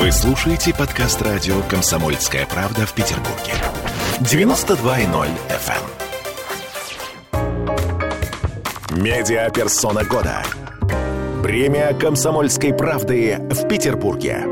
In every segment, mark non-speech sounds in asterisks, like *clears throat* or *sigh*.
Вы слушаете подкаст радио «Комсомольская правда» в Петербурге. 92.0 FM. эм. Медиаперсона года. Премия «Комсомольской правды» в Петербурге.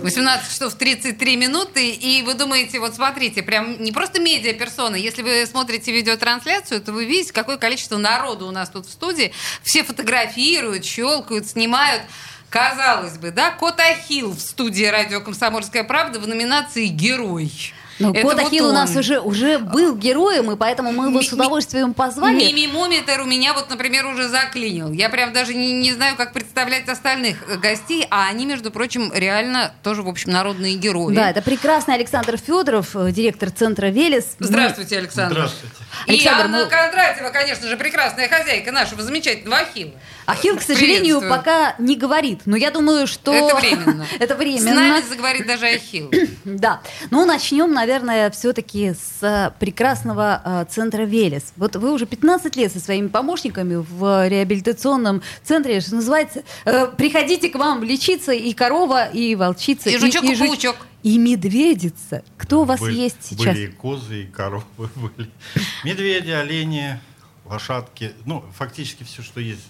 18 часов 33 минуты, и вы думаете, вот смотрите, прям не просто медиаперсона, если вы смотрите видеотрансляцию, то вы видите, какое количество народу у нас тут в студии. Все фотографируют, щелкают, снимают. Казалось бы, да, Кот Ахилл в студии радио «Комсомольская правда» в номинации «Герой». Ну, Это Кот вот Ахилл у нас уже, уже был героем, и поэтому мы его с удовольствием позвали. Мимимометр у меня вот, например, уже заклинил. Я прям даже не, не знаю, как представлять остальных э, гостей, а они, между прочим, реально тоже, в общем, народные герои. Да, это прекрасный Александр Федоров, э, директор центра «Велес». Здравствуйте, Александр. Здравствуйте. И Александр, Анна мы- Кондратьева, конечно же, прекрасная хозяйка нашего замечательного Ахилла. Ахилл, к сожалению, пока не говорит. Но я думаю, что... Это временно. *laughs* Это С временно. нами заговорит даже Ахилл. *clears throat* Да. Ну, начнем, наверное, все-таки с э, прекрасного э, центра «Велес». Вот вы уже 15 лет со своими помощниками в реабилитационном центре, что называется, э, приходите к вам лечиться и корова, и волчица, И жучок, и жуч- паучок. и медведица. Кто у вас Были- есть сейчас? Были и козы, и коровы *laughs* были. Медведи, олени, лошадки. Ну, фактически все, что есть.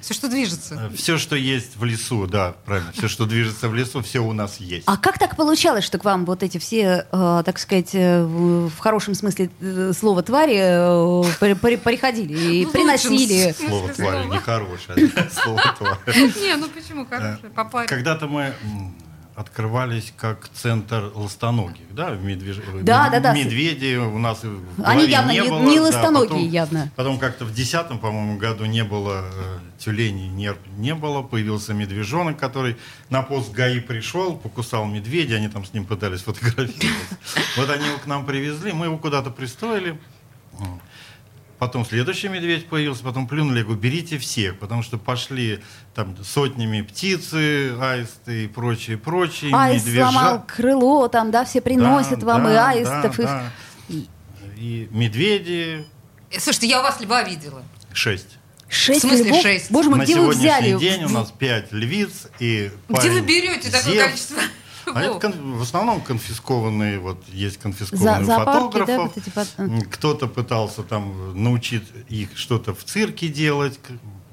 Э, Все, что движется. Все, что есть в лесу, да, правильно. Все, что движется в лесу, все у нас есть. А как так получалось, что к вам вот эти все, э, так сказать, э, в хорошем смысле э, слова твари э, при- при- приходили и лучшем приносили? Слово тварь, слова. нехорошее. Слово тварь. Не, ну почему хорошее? Когда-то мы открывались как центр ластоногих, да, в медвеж- Да, мед- да, да. медведи у нас Они явно не, не- было, не да, ластоногие потом- явно. Потом как-то в десятом, по-моему, году не было э, тюленей, нерп не было, появился медвежонок, который на пост ГАИ пришел, покусал медведя, они там с ним пытались *laughs* фотографироваться. Вот они его к нам привезли, мы его куда-то пристроили. Потом следующий медведь появился, потом плюнули, я говорю, берите всех, потому что пошли там сотнями птицы, аисты и прочие, прочие, Аист медвежа. сломал крыло, там, да, все приносят Да, вам и да, аистов. да, их. да. И медведи Э, Слушайте, я у вас льва видела. шесть. Шесть В смысле львов? шесть? Боже мой, На где вы сегодняшний взяли? день у нас пять львиц и Где вы берете такое количество? А это кон- в основном конфискованные, вот есть За- конфискованные да, фотографов. вот эти Кто-то пытался там научить их что-то в цирке делать.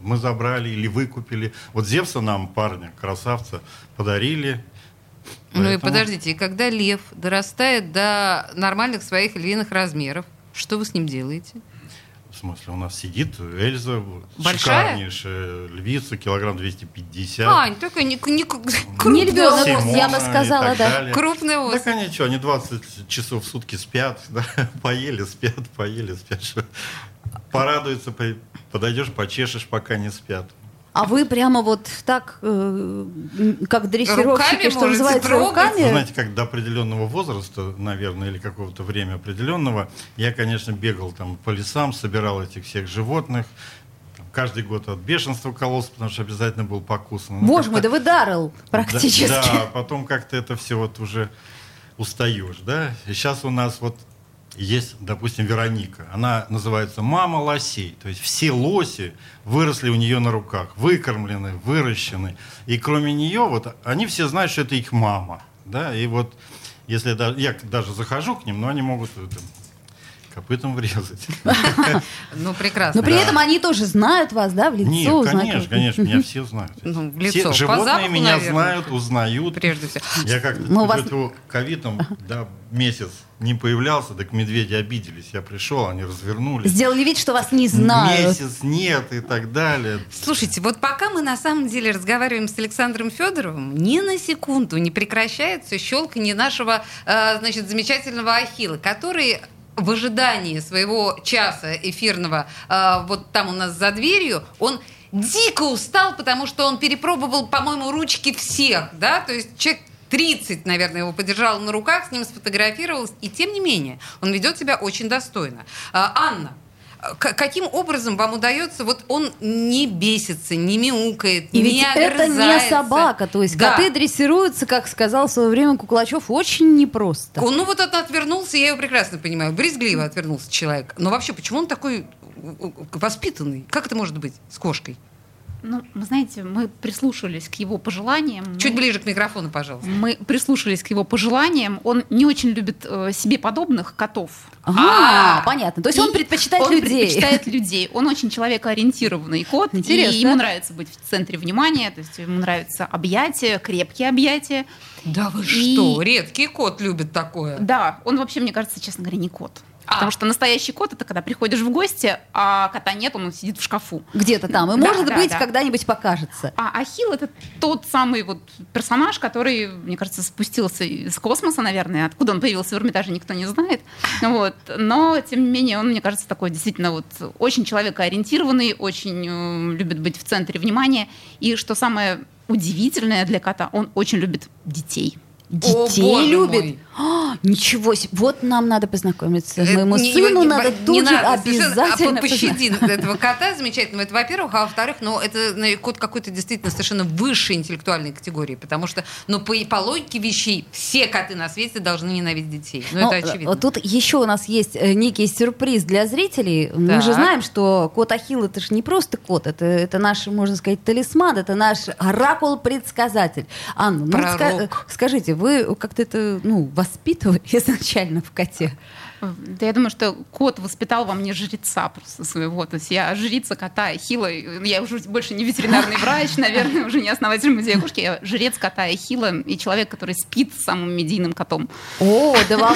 Мы забрали или выкупили. Вот Зевса нам, парня, красавца, подарили. Ну и Поэтому- подождите, и когда лев дорастает до нормальных своих львиных размеров, что вы с ним делаете? В смысле, у нас сидит Эльза, Большая? шикарнейшая львица, килограмм 250. Ань, такой не, не, Не львенок. Симона я бы сказала, так да. далее. Крупный Так ослик. они что, они 20 часов в сутки спят, *laughs* да? поели, спят, поели, спят. Что? Порадуются, по- подойдешь, почешешь, пока не спят. А вы прямо вот так, э, как дрессировщики, Руками что называется, трогать? руками? Знаете, как до определенного возраста, наверное, или какого-то времени определенного, я, конечно, бегал там по лесам, собирал этих всех животных. Каждый год от бешенства кололся, потому что обязательно был покусан. Ну, Боже мой, да вы Даррелл практически. Да, да, потом как-то это все вот уже устаешь, да. И сейчас у нас вот есть, допустим, Вероника. Она называется «мама лосей». То есть все лоси выросли у нее на руках, выкормлены, выращены. И кроме нее, вот они все знают, что это их мама. Да? И вот если я даже захожу к ним, но они могут это, копытом врезать. *laughs* Ну, прекрасно. Но при этом они тоже знают вас, да, в лицо? Нет, конечно, конечно, меня все знают. *laughs* Ну, в Все лицо. Животные меня знают, узнают. Прежде всего. Я как-то ковидом, да, месяц не появлялся, так медведи обиделись. Я пришел, они развернулись. Сделали вид, что вас не знают. Месяц нет и так далее. Слушайте, вот пока мы на самом деле разговариваем с Александром Федоровым, ни на секунду не прекращается щелканье нашего, э, значит, замечательного Ахилла, который в ожидании своего часа эфирного, э, вот там у нас за дверью, он дико устал, потому что он перепробовал, по-моему, ручки всех, да, то есть человек 30, наверное, его подержал на руках, с ним сфотографировался, и тем не менее, он ведет себя очень достойно. А, Анна, каким образом вам удается, вот он не бесится, не мяукает, И не ведь это не собака, то есть Да. коты дрессируются, как сказал в свое время Куклачев, очень непросто. Он, ну вот он отвернулся, я его прекрасно понимаю, брезгливо отвернулся человек. Но вообще, почему он такой э, э, воспитанный? Как это может быть с кошкой? Ну, вы знаете, мы прислушались к его пожеланиям. Чуть Мы- ближе к микрофону, пожалуйста. Мы прислушались к его пожеланиям. Он не очень любит э, себе подобных котов. Ага, А. понятно. То есть он И предпочитает он людей. предпочитает людей. Он очень человекоориентированный кот. Интересно. И ему нравится быть в центре внимания. То есть ему нравятся объятия, крепкие объятия. Да вы И- что? Редкий кот любит такое. Да, он вообще, мне кажется, честно говоря, не кот. А. Потому что настоящий кот это когда приходишь в гости, а кота нет, он сидит в шкафу. Где-то там. И Да, может да, быть, да. когда-нибудь покажется. А Ахилл это тот самый вот персонаж, который, мне кажется, спустился из космоса, наверное. Откуда он появился в Эрмитаже, никто не знает. Вот. Но, тем не менее, он, мне кажется, такой действительно вот очень человекоориентированный, очень э, любит быть в центре внимания. И что самое удивительное для кота, он очень любит детей. Детей боже любит. мой. А, ничего себе. Вот нам надо познакомиться. Э, Моему не- сыну не- надо не тут же надо, совершенно. обязательно А по- пощади *laughs* этого кота замечательного, это во-первых, а во-вторых, ну, это ну, кот какой-то действительно совершенно высшей интеллектуальной категории, потому что, ну, по, по логике вещей, все коты на свете должны ненавидеть детей. Ну, Ну, это очевидно. вот Тут еще у нас есть э, некий сюрприз для зрителей. Мы же Так. знаем, что кот Ахилл это же не просто кот, это, это наш, можно сказать, талисман, это наш оракул-предсказатель. Анна, ну, ска- скажите, вы как-то это ну, воспитывали *laughs* изначально в коте? Да я думаю, что кот воспитал во мне жреца просто своего. То есть я жрица кота Ахилла. Я уже больше не ветеринарный врач, наверное, уже не основатель музея кошки. Я жрец кота Ахилла и человек, который спит с самым медийным котом. О, да вам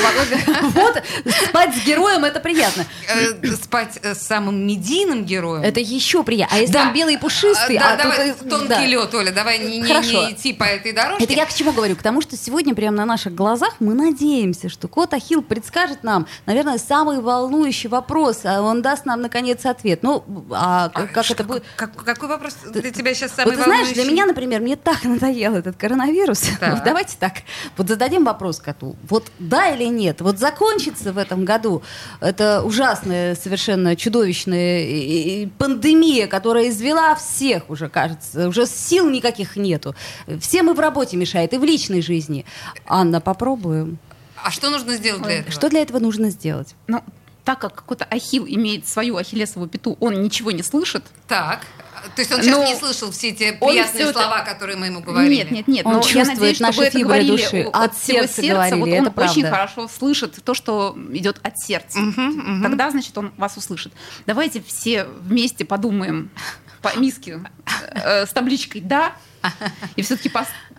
вот спать с героем это приятно. Э, спать э, с самым медийным героем. Это еще приятно. А если он белый и пушистый, А, да, а давай, э, тонкий лед, Оля, давай не, не- Хорошо. не идти по этой дорожке. Это я к чему говорю? К тому, что сегодня прямо на наших глазах мы надеемся, что кот Ахилл предскажет нам, наверное, самый волнующий вопрос, а он даст нам, наконец, ответ. Ну, а А как, как ш- это будет? как- какой вопрос для тебя сейчас самый Вот ты знаешь, для волнующий? меня, например, мне так надоел этот коронавирус. *laughs* Так. Вот давайте так. Вот зададим вопрос коту. Вот да или нет? Вот закончится в этом году эта ужасная, совершенно чудовищная и- и пандемия, которая извела всех уже, кажется. Уже сил никаких нету. Все мы в работе мешает и в личной жизни. Анна, попробуем. А что нужно сделать для этого? Что для этого нужно сделать? Но так как какой-то Ахилл имеет свою ахиллесову пяту, он ничего не слышит. Так. То есть он сейчас Но не слышал все эти он приятные это- слова, которые мы ему говорили? Нет, нет, нет. Он но я чувствует надеюсь, что наши вы это фибры говорили души. от, От всего сердца сердца. говорили, вот это он очень правда. хорошо слышит то, что идет от сердца. Тогда, значит, он вас услышит. Давайте все вместе подумаем по миске э, с табличкой «да», *laughs* и все-таки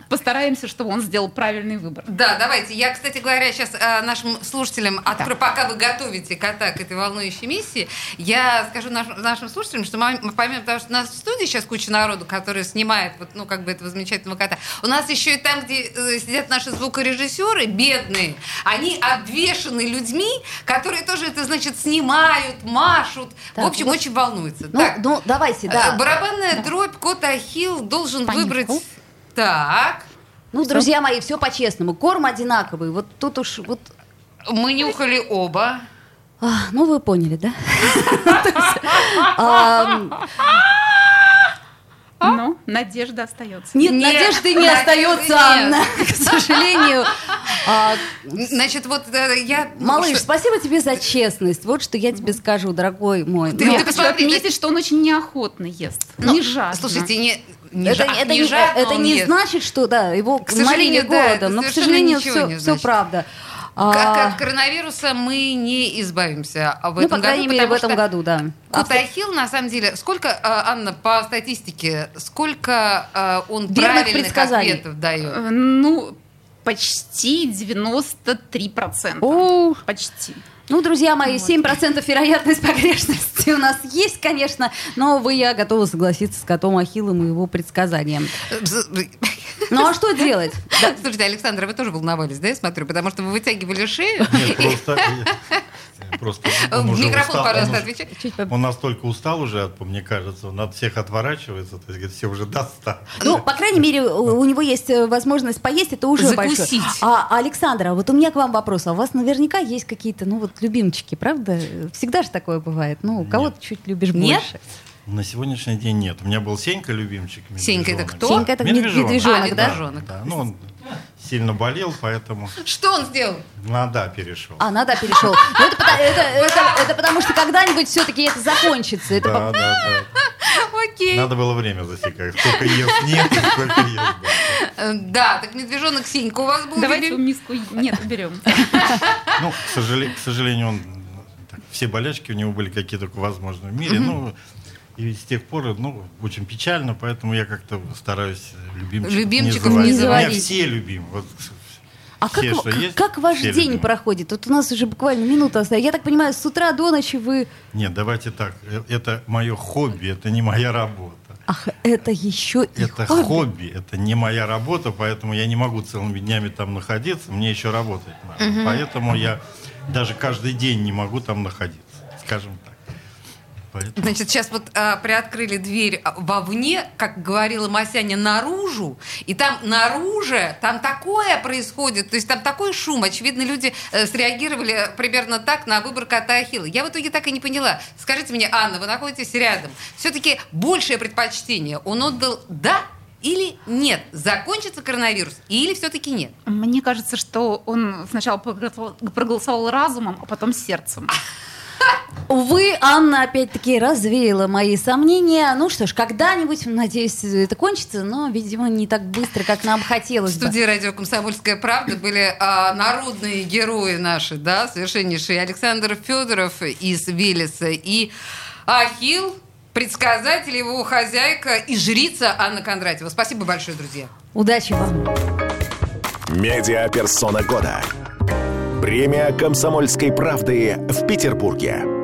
постараемся, чтобы он сделал правильный выбор. Да, давайте. Я, кстати говоря, сейчас нашим слушателям, открою, пока вы готовите кота к этой волнующей миссии, я скажу наш- нашим слушателям, что мы, помимо того, что у нас в студии сейчас куча народу, который снимает вот, ну, как бы этого замечательного кота, у нас еще и там, где э, сидят наши звукорежиссеры, бедные, они обвешаны людьми, которые тоже это, значит, снимают, машут. Так, в общем, вот- очень волнуются. Ну, так, ну, давайте, да. э, барабанная дробь, кот Ахилл должен Понюхал. Выбрать... Так, Ну, друзья мои, все по-честному. Корм одинаковый. Вот тут уж вот мы нюхали оба. А, ну, вы поняли, да? *laughs* Ам, Но надежда остается. Нет, Нет, надежды не остается. Анна, к сожалению. А, Значит, вот э, я... ну, Малыш, что- спасибо тебе за честность. Вот что я тебе скажу, дорогой мой. Ты- Ну, ты посмотри, отметить, что он очень неохотно ест. Ну, не жадно. Слушайте, не, не это, жа- это не жадно это не ест. значит, что да, его К сожалению, да, голодом, но, к сожалению, ничего все, не все значит. правда. Как А, от коронавируса мы не избавимся а в ну, этом по крайней году, мере, в этом что году, да. Кот Ахилл, на самом деле, сколько, э, Анна, по статистике, сколько он Верных правильных предсказаний. ответов дает? Э, Ну, почти 93%. О, Почти. Ну, друзья мои, 7% вероятность *laughs* погрешности у нас есть, конечно, но вы, я готова согласиться с котом Ахиллом и его предсказанием. Ну, а что делать? Да. *laughs* Слушайте, Александра, вы тоже волновались, да, я смотрю, потому что вы вытягивали шею. Нет, просто... *laughs* Просто *laughs* он уже микрофон, устал, пожалуйста, он уже- отвечай. Он настолько устал уже, мне кажется, он от всех отворачивается, то есть говорит, все уже достали. Ну, по крайней мере, у у него есть э, возможность поесть, это уже Закусить. большое. А, Александра, вот у меня к вам вопрос. А у вас наверняка есть какие-то, ну, вот, любимчики, правда? Всегда же такое бывает. Ну, кого Нет. ты чуть любишь Нет? больше? На сегодняшний день нет. У меня был Сенька любимчик. Сенька это кто? Сенька это мед- Медвежонок. медвежонок, А, да? медвежонок. Да, ну он сильно болел, поэтому Что он сделал? на «да» перешел. А, надо перешел. Ну, это, это- это- это потому что когда-нибудь все-таки это закончится. Это Да, по- да, да. Окей. Надо было время засекать. Сколько ест нет, и сколько ест. да. Да, так медвежонок Синька у вас был Давайте миску нет уберем. Ну, к сожалению, к сожалению он так, все болячки у него были какие только возможны в мире. Ну, и с тех пор, ну, очень печально, поэтому я как-то стараюсь любимчиков, Любимчиков не заводить. Меня все любимы. Вот А как, все, что есть, как ваш день любимы. проходит? Вот у нас уже буквально минута осталась. Я так понимаю, с утра до ночи вы... Нет, давайте так. э, Это мое хобби, это не моя работа. Ах, это еще и Это хобби. хобби, это не моя работа, поэтому я не могу целыми днями там находиться, мне еще работать надо. Поэтому я даже каждый день не могу там находиться, скажем так. Поэтому... Значит, сейчас вот а, приоткрыли дверь а, вовне, как говорила Масяня, наружу, и там наружу, там такое происходит, то есть там такой шум, очевидно, люди э, среагировали примерно так на выбор кота Ахилла. Я в итоге так и не поняла. Скажите мне, Анна, вы находитесь рядом, все-таки большее предпочтение он отдал «да» или «нет»? Закончится коронавирус или все-таки нет? Мне кажется, что он сначала проголосовал проголосовал разумом, а потом сердцем. *laughs* Увы, Анна опять-таки развеяла мои сомнения. Ну что ж, когда-нибудь, надеюсь, это кончится, но, видимо, не так быстро, как нам В хотелось бы. студии радио «Комсомольская правда» были а, народные герои наши, да, совершеннейшие. Александр Федоров из Велеса и Ахил, предсказатель, его хозяйка и жрица Анна Кондратьева. Спасибо большое, друзья. Удачи вам. Медиаперсона года. Премия «Комсомольской правды» в Петербурге.